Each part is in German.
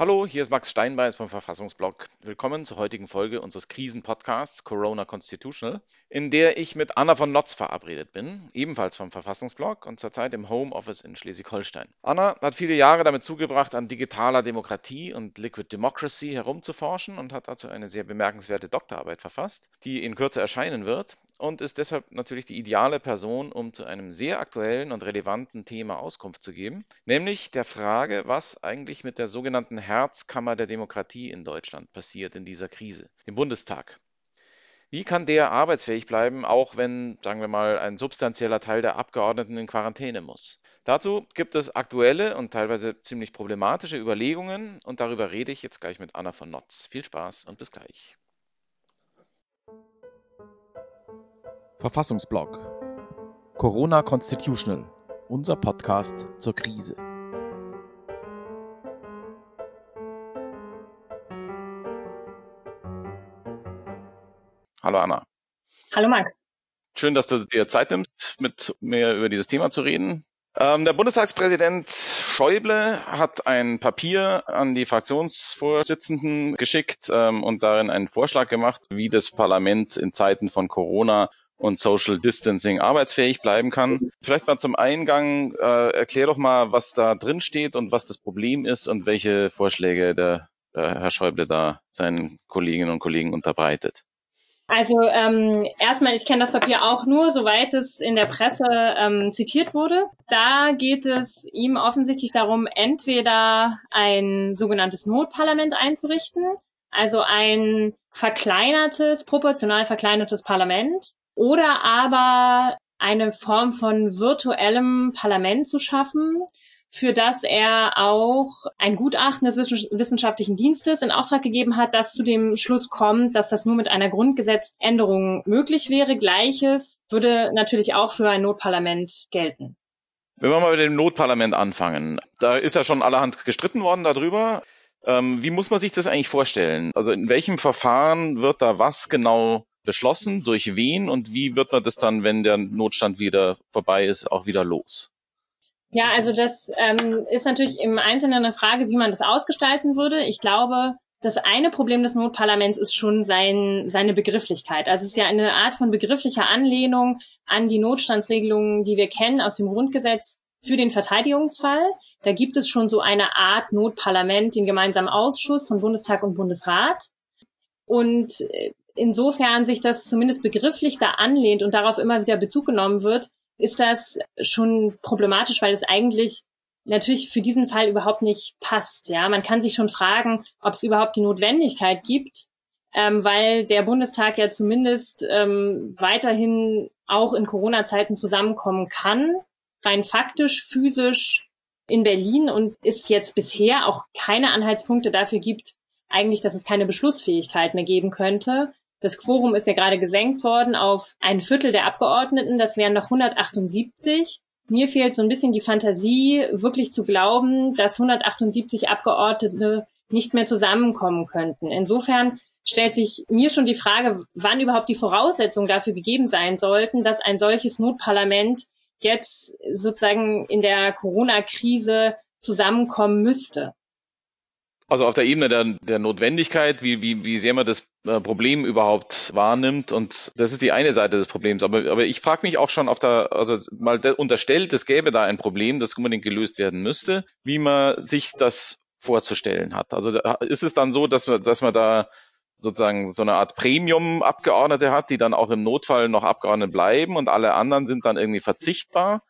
Hallo, hier ist Max Steinbeiß vom Verfassungsblog. Willkommen zur heutigen Folge unseres Krisenpodcasts Corona Constitutional, in der ich mit Anna von Notz verabredet bin, ebenfalls vom Verfassungsblog und zurzeit im Homeoffice in Schleswig-Holstein. Anna hat viele Jahre damit zugebracht, an digitaler Demokratie und Liquid Democracy herumzuforschen und hat dazu eine sehr bemerkenswerte Doktorarbeit verfasst, die in Kürze erscheinen wird und ist deshalb natürlich die ideale Person, um zu einem sehr aktuellen und relevanten Thema Auskunft zu geben, nämlich der Frage, was eigentlich mit der sogenannten Herzkammer der Demokratie in Deutschland passiert in dieser Krise, dem Bundestag. Wie kann der arbeitsfähig bleiben, auch wenn, sagen wir mal, ein substanzieller Teil der Abgeordneten in Quarantäne muss? Dazu gibt es aktuelle und teilweise ziemlich problematische Überlegungen und darüber rede ich jetzt gleich mit Anna von Notz. Viel Spaß und bis gleich. Verfassungsblog Corona Constitutional, unser Podcast zur Krise. Hallo Anna. Hallo Marc. Schön, dass du dir Zeit nimmst, mit mir über dieses Thema zu reden. Ähm, der Bundestagspräsident Schäuble hat ein Papier an die Fraktionsvorsitzenden geschickt ähm, und darin einen Vorschlag gemacht, wie das Parlament in Zeiten von Corona und Social Distancing arbeitsfähig bleiben kann. Vielleicht mal zum Eingang, äh, erklär doch mal, was da drin steht und was das Problem ist und welche Vorschläge der, der Herr Schäuble da seinen Kolleginnen und Kollegen unterbreitet. Also ähm, erstmal, ich kenne das Papier auch nur, soweit es in der Presse ähm, zitiert wurde. Da geht es ihm offensichtlich darum, entweder ein sogenanntes Notparlament einzurichten, also ein verkleinertes, proportional verkleinertes Parlament, oder aber eine Form von virtuellem Parlament zu schaffen, für das er auch ein Gutachten des wissenschaftlichen Dienstes in Auftrag gegeben hat, das zu dem Schluss kommt, dass das nur mit einer Grundgesetzänderung möglich wäre. Gleiches würde natürlich auch für ein Notparlament gelten. Wenn wir mal mit dem Notparlament anfangen, da ist ja schon allerhand gestritten worden darüber. Ähm, wie muss man sich das eigentlich vorstellen? Also in welchem Verfahren wird da was genau beschlossen, durch wen und wie wird man das dann, wenn der Notstand wieder vorbei ist, auch wieder los? Ja, also das ähm, ist natürlich im Einzelnen eine Frage, wie man das ausgestalten würde. Ich glaube, das eine Problem des Notparlaments ist schon sein, seine Begrifflichkeit. Also es ist ja eine Art von begrifflicher Anlehnung an die Notstandsregelungen, die wir kennen aus dem Grundgesetz für den Verteidigungsfall. Da gibt es schon so eine Art Notparlament, den gemeinsamen Ausschuss von Bundestag und Bundesrat. Und äh, insofern sich das zumindest begrifflich da anlehnt und darauf immer wieder Bezug genommen wird, ist das schon problematisch, weil es eigentlich natürlich für diesen Fall überhaupt nicht passt. Ja, man kann sich schon fragen, ob es überhaupt die Notwendigkeit gibt, ähm, weil der Bundestag ja zumindest ähm, weiterhin auch in Corona-Zeiten zusammenkommen kann, rein faktisch, physisch in Berlin und es jetzt bisher auch keine Anhaltspunkte dafür gibt, eigentlich, dass es keine Beschlussfähigkeit mehr geben könnte. Das Quorum ist ja gerade gesenkt worden auf ein Viertel der Abgeordneten. Das wären noch 178. Mir fehlt so ein bisschen die Fantasie, wirklich zu glauben, dass 178 Abgeordnete nicht mehr zusammenkommen könnten. Insofern stellt sich mir schon die Frage, wann überhaupt die Voraussetzungen dafür gegeben sein sollten, dass ein solches Notparlament jetzt sozusagen in der Corona-Krise zusammenkommen müsste. Also auf der Ebene der, der Notwendigkeit, wie, wie, wie sehr man das äh, Problem überhaupt wahrnimmt. Und das ist die eine Seite des Problems. Aber, aber ich frage mich auch schon auf der, also mal unterstellt, es gäbe da ein Problem, das unbedingt gelöst werden müsste, wie man sich das vorzustellen hat. Also ist es dann so, dass man, dass man da sozusagen so eine Art Premium-Abgeordnete hat, die dann auch im Notfall noch Abgeordnete bleiben und alle anderen sind dann irgendwie verzichtbar?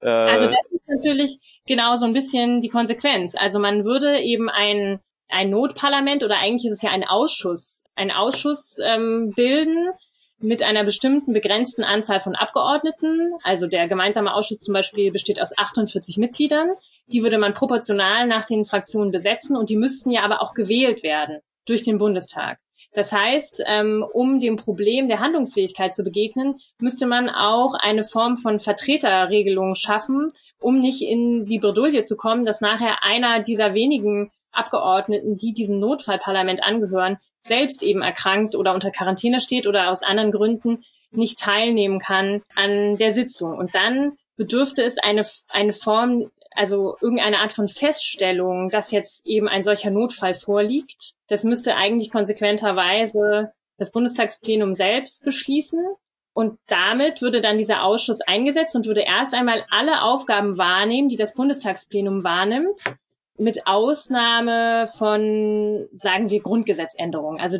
Also das ist natürlich genau so ein bisschen die Konsequenz. Also man würde eben ein, ein Notparlament oder eigentlich ist es ja ein Ausschuss, ein Ausschuss ähm, bilden mit einer bestimmten begrenzten Anzahl von Abgeordneten. Also der gemeinsame Ausschuss zum Beispiel besteht aus 48 Mitgliedern. Die würde man proportional nach den Fraktionen besetzen und die müssten ja aber auch gewählt werden durch den Bundestag. Das heißt, ähm, um dem Problem der Handlungsfähigkeit zu begegnen, müsste man auch eine Form von Vertreterregelung schaffen, um nicht in die Bredouille zu kommen, dass nachher einer dieser wenigen Abgeordneten, die diesem Notfallparlament angehören, selbst eben erkrankt oder unter Quarantäne steht oder aus anderen Gründen nicht teilnehmen kann an der Sitzung. Und dann bedürfte es eine, eine Form also irgendeine Art von Feststellung, dass jetzt eben ein solcher Notfall vorliegt. Das müsste eigentlich konsequenterweise das Bundestagsplenum selbst beschließen. Und damit würde dann dieser Ausschuss eingesetzt und würde erst einmal alle Aufgaben wahrnehmen, die das Bundestagsplenum wahrnimmt, mit Ausnahme von, sagen wir, Grundgesetzänderungen. Also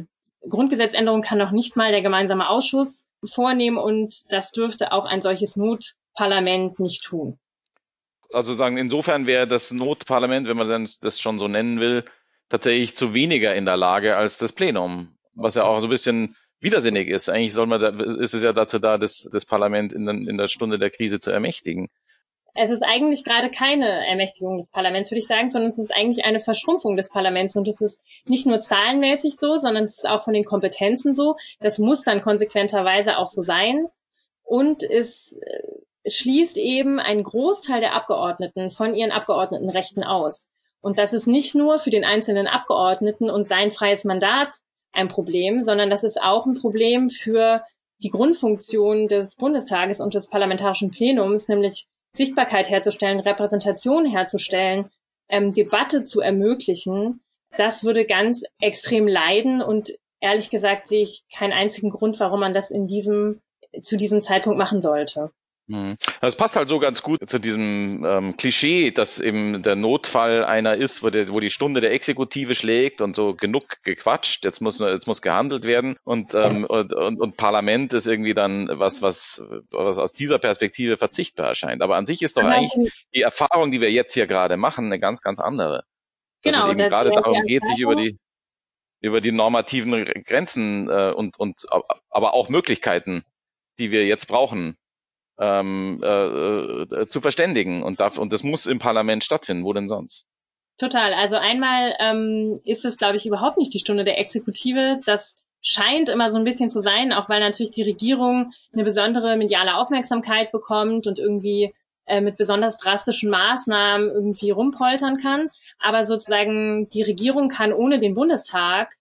Grundgesetzänderung kann noch nicht mal der gemeinsame Ausschuss vornehmen und das dürfte auch ein solches Notparlament nicht tun. Also sagen, insofern wäre das Notparlament, wenn man dann das schon so nennen will, tatsächlich zu weniger in der Lage als das Plenum, was ja auch so ein bisschen widersinnig ist. Eigentlich soll man da, ist es ja dazu da, das, das Parlament in, in der Stunde der Krise zu ermächtigen es ist eigentlich gerade keine Ermächtigung des Parlaments, würde ich sagen, sondern es ist eigentlich eine Verschrumpfung des Parlaments. Und es ist nicht nur zahlenmäßig so, sondern es ist auch von den Kompetenzen so. Das muss dann konsequenterweise auch so sein. Und es schließt eben einen Großteil der Abgeordneten von ihren Abgeordnetenrechten aus. Und das ist nicht nur für den einzelnen Abgeordneten und sein freies Mandat ein Problem, sondern das ist auch ein Problem für die Grundfunktion des Bundestages und des parlamentarischen Plenums, nämlich Sichtbarkeit herzustellen, Repräsentation herzustellen, ähm, Debatte zu ermöglichen, das würde ganz extrem leiden und ehrlich gesagt sehe ich keinen einzigen Grund, warum man das in diesem, zu diesem Zeitpunkt machen sollte. Mhm. Das passt halt so ganz gut zu diesem ähm, Klischee, dass eben der Notfall einer ist, wo, der, wo die Stunde der Exekutive schlägt und so genug gequatscht, jetzt muss jetzt muss gehandelt werden und, ähm, und, und, und Parlament ist irgendwie dann was, was, was aus dieser Perspektive verzichtbar erscheint. Aber an sich ist doch eigentlich die Erfahrung, die wir jetzt hier gerade machen, eine ganz, ganz andere. Dass genau, es eben gerade darum geht, sich über die über die normativen Grenzen äh, und, und aber auch Möglichkeiten, die wir jetzt brauchen, ähm, äh, äh, zu verständigen. Und, darf, und das muss im Parlament stattfinden. Wo denn sonst? Total. Also einmal ähm, ist es, glaube ich, überhaupt nicht die Stunde der Exekutive. Das scheint immer so ein bisschen zu sein, auch weil natürlich die Regierung eine besondere mediale Aufmerksamkeit bekommt und irgendwie äh, mit besonders drastischen Maßnahmen irgendwie rumpoltern kann. Aber sozusagen die Regierung kann ohne den Bundestag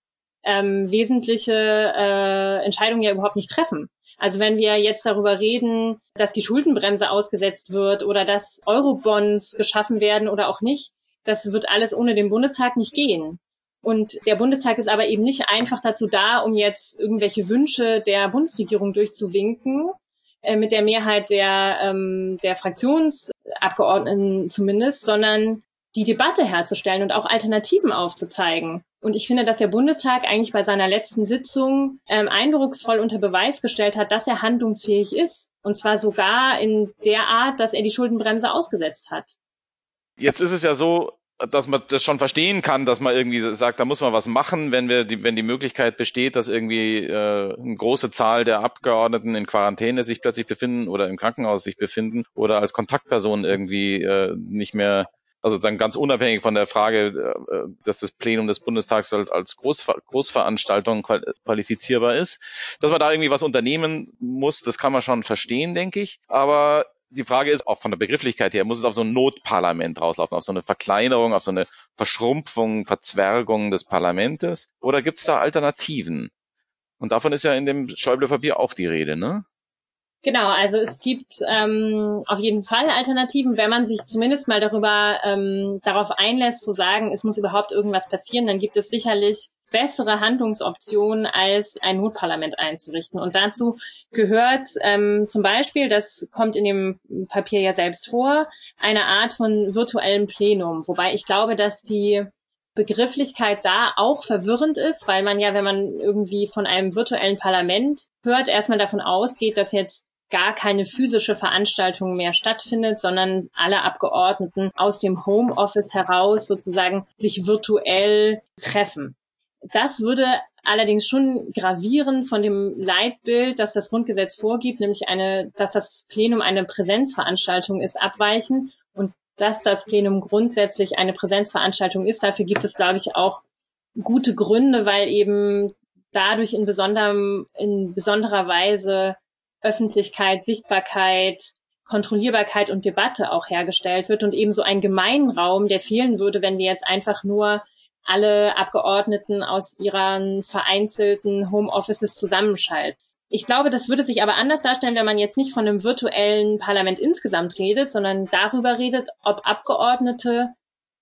ähm, wesentliche äh, Entscheidungen ja überhaupt nicht treffen. Also wenn wir jetzt darüber reden, dass die Schuldenbremse ausgesetzt wird oder dass Eurobonds geschaffen werden oder auch nicht, das wird alles ohne den Bundestag nicht gehen. Und der Bundestag ist aber eben nicht einfach dazu da, um jetzt irgendwelche Wünsche der Bundesregierung durchzuwinken, äh, mit der Mehrheit der, ähm, der Fraktionsabgeordneten zumindest, sondern die Debatte herzustellen und auch Alternativen aufzuzeigen. Und ich finde, dass der Bundestag eigentlich bei seiner letzten Sitzung ähm, eindrucksvoll unter Beweis gestellt hat, dass er handlungsfähig ist. Und zwar sogar in der Art, dass er die Schuldenbremse ausgesetzt hat. Jetzt ist es ja so, dass man das schon verstehen kann, dass man irgendwie sagt, da muss man was machen, wenn wir die, wenn die Möglichkeit besteht, dass irgendwie äh, eine große Zahl der Abgeordneten in Quarantäne sich plötzlich befinden oder im Krankenhaus sich befinden oder als Kontaktperson irgendwie äh, nicht mehr also dann ganz unabhängig von der Frage, äh, dass das Plenum des Bundestags halt als Großver Großveranstaltung qualifizierbar ist, dass man da irgendwie was unternehmen muss, das kann man schon verstehen, denke ich. Aber die Frage ist auch von der Begrifflichkeit her, muss es auf so ein Notparlament rauslaufen, auf so eine Verkleinerung, auf so eine Verschrumpfung, Verzwergung des Parlamentes? Oder gibt es da Alternativen? Und davon ist ja in dem Schäuble-Papier auch die Rede, ne? Genau, also es gibt ähm, auf jeden Fall Alternativen, wenn man sich zumindest mal darüber ähm, darauf einlässt, zu sagen, es muss überhaupt irgendwas passieren, dann gibt es sicherlich bessere Handlungsoptionen, als ein Notparlament einzurichten. Und dazu gehört ähm, zum Beispiel, das kommt in dem Papier ja selbst vor, eine Art von virtuellem Plenum. Wobei ich glaube, dass die Begrifflichkeit da auch verwirrend ist, weil man ja, wenn man irgendwie von einem virtuellen Parlament hört, erstmal davon ausgeht, dass jetzt gar keine physische Veranstaltung mehr stattfindet, sondern alle Abgeordneten aus dem Homeoffice heraus sozusagen sich virtuell treffen. Das würde allerdings schon gravieren von dem Leitbild, das das Grundgesetz vorgibt, nämlich eine, dass das Plenum eine Präsenzveranstaltung ist, abweichen und dass das Plenum grundsätzlich eine Präsenzveranstaltung ist. Dafür gibt es, glaube ich, auch gute Gründe, weil eben dadurch in besonderem, in besonderer Weise Öffentlichkeit, Sichtbarkeit, Kontrollierbarkeit und Debatte auch hergestellt wird und eben so ein Gemeinraum, der fehlen würde, wenn wir jetzt einfach nur alle Abgeordneten aus ihren vereinzelten Homeoffices zusammenschalten. Ich glaube, das würde sich aber anders darstellen, wenn man jetzt nicht von einem virtuellen Parlament insgesamt redet, sondern darüber redet, ob Abgeordnete,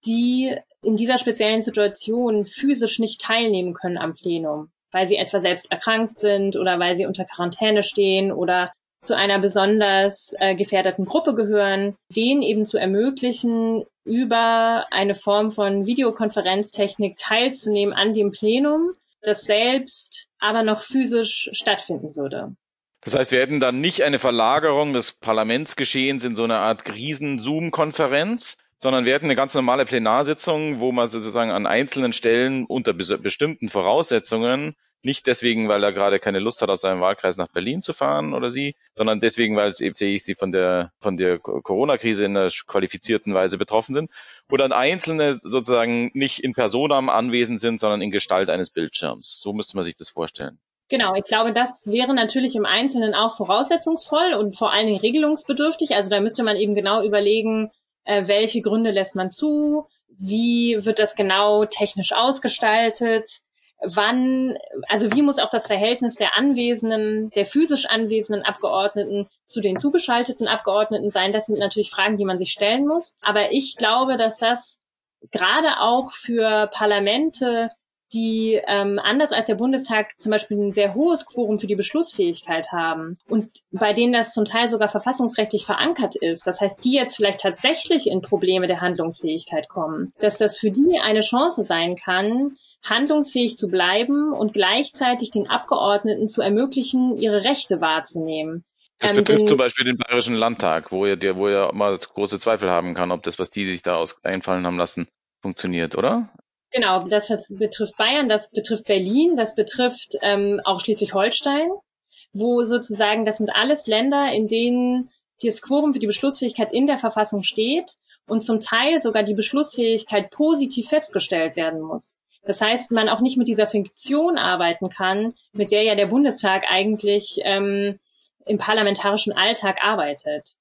die in dieser speziellen Situation physisch nicht teilnehmen können am Plenum, weil sie etwa selbst erkrankt sind oder weil sie unter Quarantäne stehen oder zu einer besonders äh, gefährdeten Gruppe gehören, denen eben zu ermöglichen, über eine Form von Videokonferenztechnik teilzunehmen an dem Plenum, das selbst aber noch physisch stattfinden würde. Das heißt, wir hätten dann nicht eine Verlagerung des Parlamentsgeschehens in so eine Art Riesen-Zoom-Konferenz, sondern wir hätten eine ganz normale Plenarsitzung, wo man sozusagen an einzelnen Stellen unter bestimmten Voraussetzungen nicht deswegen, weil er gerade keine Lust hat, aus seinem Wahlkreis nach Berlin zu fahren oder sie, sondern deswegen, weil es eben sehe ich sie von der von der Corona-Krise in einer qualifizierten Weise betroffen sind, wo dann Einzelne sozusagen nicht in Personam anwesend sind, sondern in Gestalt eines Bildschirms. So müsste man sich das vorstellen. Genau, ich glaube, das wäre natürlich im Einzelnen auch voraussetzungsvoll und vor allen Dingen regelungsbedürftig. Also da müsste man eben genau überlegen, äh, welche Gründe lässt man zu, wie wird das genau technisch ausgestaltet, wann, also wie muss auch das Verhältnis der Anwesenden, der physisch anwesenden Abgeordneten zu den zugeschalteten Abgeordneten sein? Das sind natürlich Fragen, die man sich stellen muss. Aber ich glaube, dass das gerade auch für Parlamente, die ähm, anders als der Bundestag zum Beispiel ein sehr hohes Quorum für die Beschlussfähigkeit haben und bei denen das zum Teil sogar verfassungsrechtlich verankert ist, das heißt, die jetzt vielleicht tatsächlich in Probleme der Handlungsfähigkeit kommen, dass das für die eine Chance sein kann, handlungsfähig zu bleiben und gleichzeitig den Abgeordneten zu ermöglichen, ihre Rechte wahrzunehmen. Das ähm, betrifft zum Beispiel den Bayerischen Landtag, wo ihr, wo ihr mal große Zweifel haben kann, ob das, was die sich da aus einfallen haben lassen, funktioniert, oder? Genau, das betrifft Bayern, das betrifft Berlin, das betrifft ähm, auch Schleswig-Holstein, wo sozusagen, das sind alles Länder, in denen das Quorum für die Beschlussfähigkeit in der Verfassung steht und zum Teil sogar die Beschlussfähigkeit positiv festgestellt werden muss. Das heißt, man auch nicht mit dieser Fiktion arbeiten kann, mit der ja der Bundestag eigentlich ähm, im parlamentarischen Alltag arbeitet.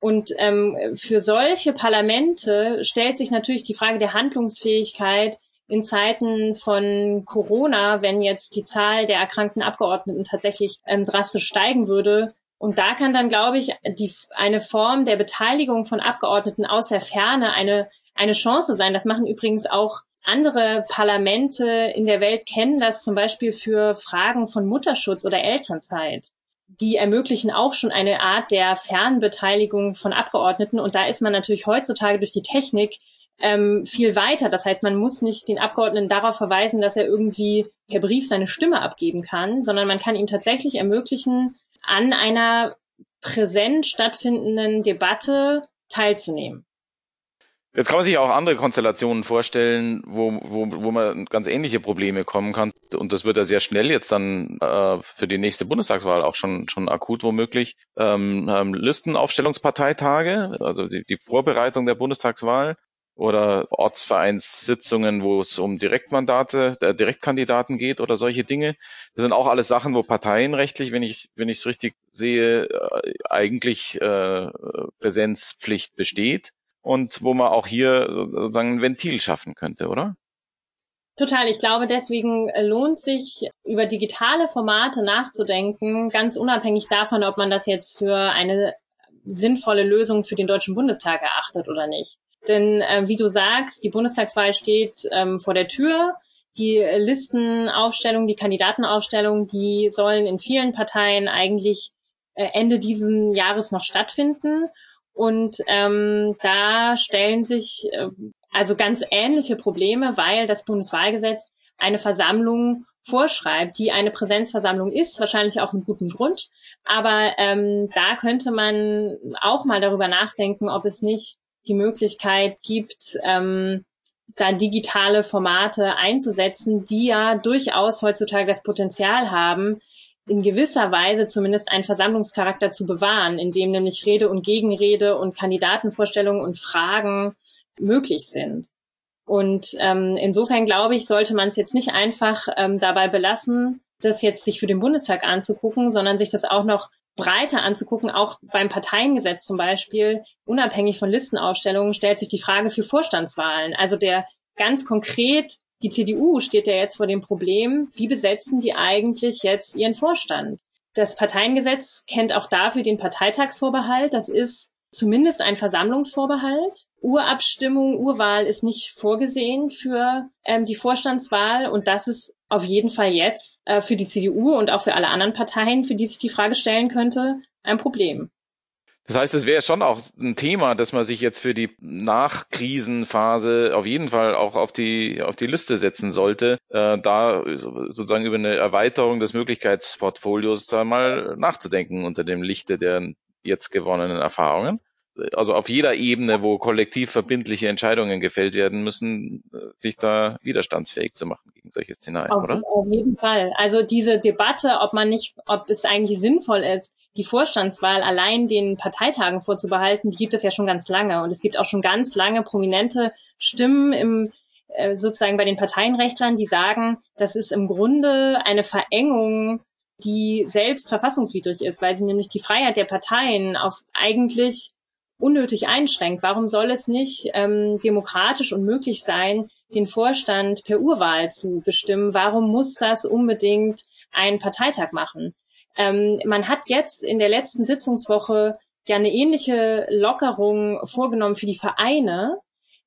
Und ähm, für solche Parlamente stellt sich natürlich die Frage der Handlungsfähigkeit in Zeiten von Corona, wenn jetzt die Zahl der erkrankten Abgeordneten tatsächlich ähm, drastisch steigen würde. Und da kann dann, glaube ich, die, eine Form der Beteiligung von Abgeordneten aus der Ferne eine, eine Chance sein. Das machen übrigens auch andere Parlamente in der Welt kennen das zum Beispiel für Fragen von Mutterschutz oder Elternzeit die ermöglichen auch schon eine Art der Fernbeteiligung von Abgeordneten. Und da ist man natürlich heutzutage durch die Technik ähm, viel weiter. Das heißt, man muss nicht den Abgeordneten darauf verweisen, dass er irgendwie per Brief seine Stimme abgeben kann, sondern man kann ihm tatsächlich ermöglichen, an einer präsent stattfindenden Debatte teilzunehmen. Jetzt kann man sich auch andere Konstellationen vorstellen, wo, wo, wo man ganz ähnliche Probleme kommen kann. Und das wird ja sehr schnell jetzt dann äh, für die nächste Bundestagswahl auch schon, schon akut womöglich. Ähm, ähm, Listenaufstellungsparteitage, also die, die Vorbereitung der Bundestagswahl oder Ortsvereinssitzungen, wo es um Direktmandate, der Direktkandidaten geht oder solche Dinge. Das sind auch alles Sachen, wo parteienrechtlich, wenn ich wenn ich es richtig sehe, äh, eigentlich äh, Präsenzpflicht besteht und wo man auch hier sozusagen ein Ventil schaffen könnte, oder? Total. Ich glaube, deswegen lohnt sich, über digitale Formate nachzudenken, ganz unabhängig davon, ob man das jetzt für eine sinnvolle Lösung für den Deutschen Bundestag erachtet oder nicht. Denn äh, wie du sagst, die Bundestagswahl steht ähm, vor der Tür. Die Listenaufstellung, die Kandidatenaufstellung, die sollen in vielen Parteien eigentlich äh, Ende diesen Jahres noch stattfinden. Und ähm, da stellen sich äh, also ganz ähnliche Probleme, weil das Bundeswahlgesetz eine Versammlung vorschreibt, die eine Präsenzversammlung ist, wahrscheinlich auch mit gutem Grund. Aber ähm, da könnte man auch mal darüber nachdenken, ob es nicht die Möglichkeit gibt, ähm, da digitale Formate einzusetzen, die ja durchaus heutzutage das Potenzial haben, in gewisser Weise zumindest einen Versammlungscharakter zu bewahren, in dem nämlich Rede und Gegenrede und Kandidatenvorstellungen und Fragen möglich sind. Und ähm, insofern glaube ich, sollte man es jetzt nicht einfach ähm, dabei belassen, das jetzt sich für den Bundestag anzugucken, sondern sich das auch noch breiter anzugucken, auch beim Parteiengesetz zum Beispiel, unabhängig von Listenaufstellungen, stellt sich die Frage für Vorstandswahlen. Also der ganz konkret die CDU steht ja jetzt vor dem Problem, wie besetzen die eigentlich jetzt ihren Vorstand? Das Parteiengesetz kennt auch dafür den Parteitagsvorbehalt. Das ist zumindest ein Versammlungsvorbehalt. Urabstimmung, Urwahl ist nicht vorgesehen für ähm, die Vorstandswahl und das ist auf jeden Fall jetzt äh, für die CDU und auch für alle anderen Parteien, für die sich die Frage stellen könnte, ein Problem. Das heißt, es wäre schon auch ein Thema, dass man sich jetzt für die Nachkrisenphase auf jeden Fall auch auf die, auf die Liste setzen sollte, äh, da sozusagen über eine Erweiterung des Möglichkeitsportfolios mal nachzudenken unter dem Lichte der jetzt gewonnenen Erfahrungen also auf jeder Ebene, wo kollektiv verbindliche Entscheidungen gefällt werden müssen, äh, sich da widerstandsfähig zu machen gegen solche Szenarien, auf, oder? Auf jeden Fall. Also diese Debatte, ob man nicht, ob es eigentlich sinnvoll ist, die Vorstandswahl allein den Parteitagen vorzubehalten, die gibt es ja schon ganz lange. Und es gibt auch schon ganz lange prominente Stimmen im äh, sozusagen bei den Parteienrechtlern, die sagen, das ist im Grunde eine Verengung die selbst verfassungswidrig ist, weil sie nämlich die Freiheit der Parteien auf eigentlich unnötig einschränkt. Warum soll es nicht ähm, demokratisch und möglich sein, den Vorstand per Urwahl zu bestimmen? Warum muss das unbedingt ein Parteitag machen? Ähm, man hat jetzt in der letzten Sitzungswoche ja eine ähnliche Lockerung vorgenommen für die Vereine.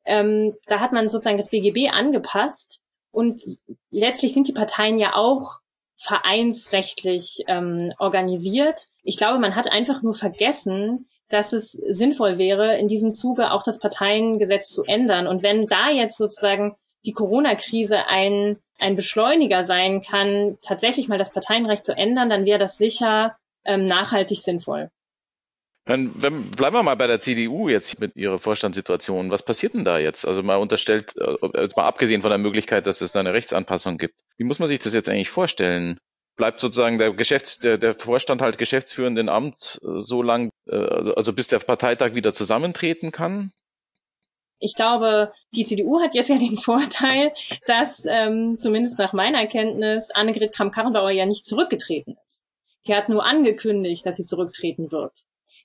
Ähm, da hat man sozusagen das BGB angepasst und letztlich sind die Parteien ja auch vereinsrechtlich ähm, organisiert. Ich glaube, man hat einfach nur vergessen, dass es sinnvoll wäre, in diesem Zuge auch das Parteiengesetz zu ändern. Und wenn da jetzt sozusagen die Corona-Krise ein, ein Beschleuniger sein kann, tatsächlich mal das Parteienrecht zu ändern, dann wäre das sicher ähm, nachhaltig sinnvoll. Dann wenn, bleiben wir mal bei der CDU jetzt mit ihrer Vorstandssituation. Was passiert denn da jetzt? Also mal unterstellt, äh, jetzt mal abgesehen von der Möglichkeit, dass es da eine Rechtsanpassung gibt. Wie muss man sich das jetzt eigentlich vorstellen? Bleibt sozusagen der Geschäfts-, der, der Vorstand halt geschäftsführend in Amt äh, so lang, äh, also, also bis der Parteitag wieder zusammentreten kann? Ich glaube, die CDU hat jetzt ja den Vorteil, dass ähm, zumindest nach meiner Kenntnis Annegret Kramp-Karrenbauer ja nicht zurückgetreten ist. Die hat nur angekündigt, dass sie zurücktreten wird.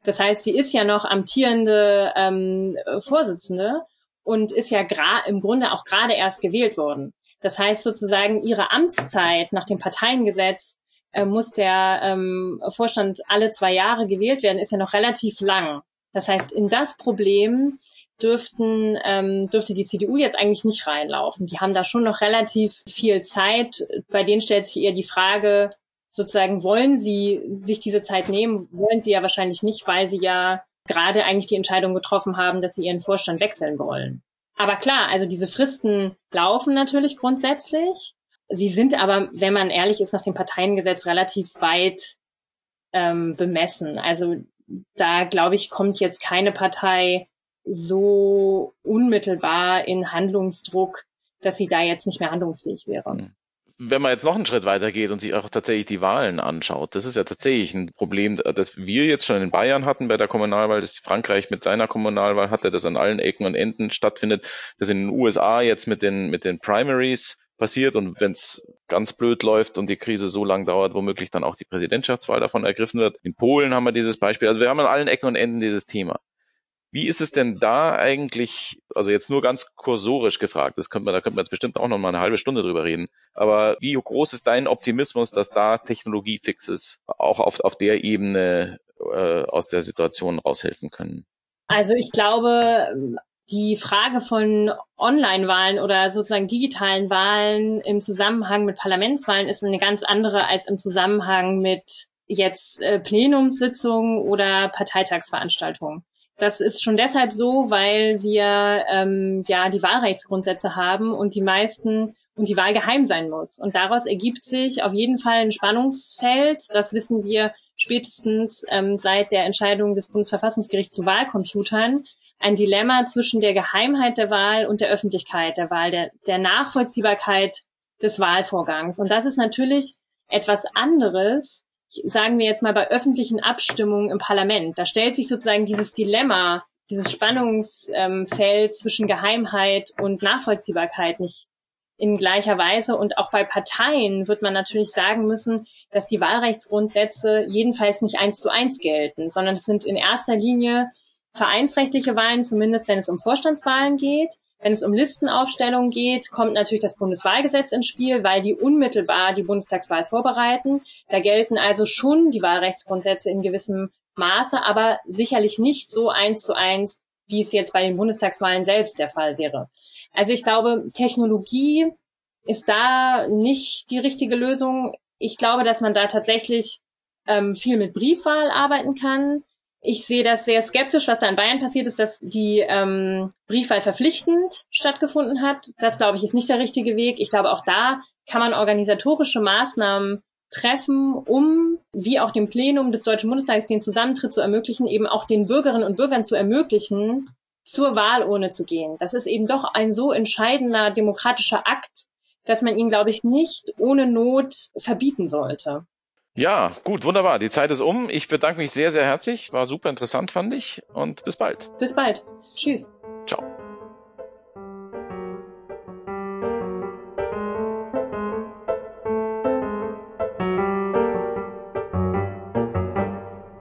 Das heißt, sie ist ja noch amtierende ähm, Vorsitzende und ist ja im Grunde auch gerade erst gewählt worden. Das heißt sozusagen, ihre Amtszeit nach dem Parteiengesetz äh, muss der ähm, Vorstand alle zwei Jahre gewählt werden, ist ja noch relativ lang. Das heißt, in das Problem dürften, ähm, dürfte die CDU jetzt eigentlich nicht reinlaufen. Die haben da schon noch relativ viel Zeit. Bei denen stellt sich eher die Frage, sozusagen, wollen sie sich diese Zeit nehmen? Wollen sie ja wahrscheinlich nicht, weil sie ja gerade eigentlich die Entscheidung getroffen haben, dass sie ihren Vorstand wechseln wollen. Aber klar, also diese Fristen laufen natürlich grundsätzlich. Sie sind aber, wenn man ehrlich ist, nach dem Parteiengesetz relativ weit ähm, bemessen. Also da, glaube ich, kommt jetzt keine Partei so unmittelbar in Handlungsdruck, dass sie da jetzt nicht mehr handlungsfähig wäre. Wenn man jetzt noch einen Schritt weiter geht und sich auch tatsächlich die Wahlen anschaut, das ist ja tatsächlich ein Problem, das wir jetzt schon in Bayern hatten bei der Kommunalwahl, das Frankreich mit seiner Kommunalwahl hatte, das an allen Ecken und Enden stattfindet, das in den USA jetzt mit den, mit den Primaries passiert und wenn es ganz blöd läuft und die Krise so lang dauert, womöglich dann auch die Präsidentschaftswahl davon ergriffen wird. In Polen haben wir dieses Beispiel. Also wir haben an allen Ecken und Enden dieses Thema. Wie ist es denn da eigentlich, also jetzt nur ganz kursorisch gefragt, das könnte man, da könnte man jetzt bestimmt auch noch mal eine halbe Stunde drüber reden, aber wie groß ist dein Optimismus, dass da Technologiefixes auch auf, auf der Ebene äh, aus der Situation raushelfen können? Also ich glaube, die Frage von Online-Wahlen oder sozusagen digitalen Wahlen im Zusammenhang mit Parlamentswahlen ist eine ganz andere als im Zusammenhang mit jetzt äh, Plenumssitzungen oder Parteitagsveranstaltungen. Das ist schon deshalb so, weil wir ähm, ja die Wahlrechtsgrundsätze haben und die meisten und die Wahl geheim sein muss. Und daraus ergibt sich auf jeden Fall ein Spannungsfeld. Das wissen wir spätestens ähm, seit der Entscheidung des Bundesverfassungsgerichts zu Wahlcomputern. Ein Dilemma zwischen der Geheimheit der Wahl und der Öffentlichkeit der Wahl, der, der Nachvollziehbarkeit des Wahlvorgangs. Und das ist natürlich etwas anderes sagen wir jetzt mal bei öffentlichen Abstimmungen im Parlament, da stellt sich sozusagen dieses Dilemma, dieses Spannungsfeld zwischen Geheimheit und Nachvollziehbarkeit nicht in gleicher Weise. Und auch bei Parteien wird man natürlich sagen müssen, dass die Wahlrechtsgrundsätze jedenfalls nicht eins zu eins gelten, sondern es sind in erster Linie vereinsrechtliche Wahlen, zumindest wenn es um Vorstandswahlen geht. Wenn es um Listenaufstellung geht, kommt natürlich das Bundeswahlgesetz ins Spiel, weil die unmittelbar die Bundestagswahl vorbereiten. Da gelten also schon die Wahlrechtsgrundsätze in gewissem Maße, aber sicherlich nicht so eins zu eins, wie es jetzt bei den Bundestagswahlen selbst der Fall wäre. Also ich glaube, Technologie ist da nicht die richtige Lösung. Ich glaube, dass man da tatsächlich ähm, viel mit Briefwahl arbeiten kann. Ich sehe das sehr skeptisch, was da in Bayern passiert ist, dass die ähm, Briefwahl verpflichtend stattgefunden hat. Das, glaube ich, ist nicht der richtige Weg. Ich glaube, auch da kann man organisatorische Maßnahmen treffen, um, wie auch dem Plenum des Deutschen Bundestages, den Zusammentritt zu ermöglichen, eben auch den Bürgerinnen und Bürgern zu ermöglichen, zur Wahlurne zu gehen. Das ist eben doch ein so entscheidender demokratischer Akt, dass man ihn, glaube ich, nicht ohne Not verbieten sollte. Ja, gut, wunderbar. Die Zeit ist um. Ich bedanke mich sehr, sehr herzlich. War super interessant, fand ich. Und bis bald. Bis bald. Tschüss.